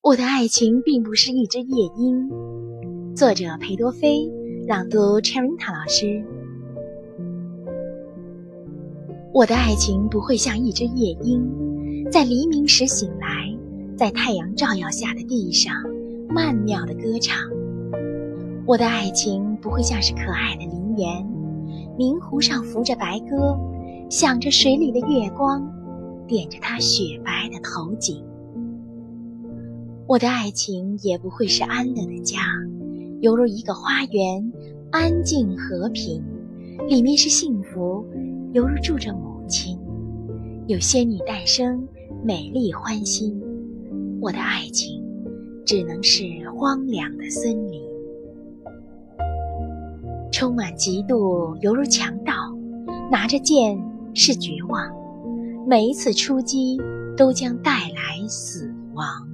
我的爱情并不是一只夜莺。作者裴多菲，朗读 Cherinta 老师。我的爱情不会像一只夜莺，在黎明时醒来，在太阳照耀下的地上曼妙的歌唱。我的爱情不会像是可爱的林园，明湖上浮着白鸽，想着水里的月光，点着它雪白的头颈。我的爱情也不会是安乐的家，犹如一个花园，安静和平，里面是幸福，犹如住着母亲，有仙女诞生，美丽欢欣。我的爱情只能是荒凉的森林，充满嫉妒，犹如强盗，拿着剑是绝望，每一次出击都将带来死亡。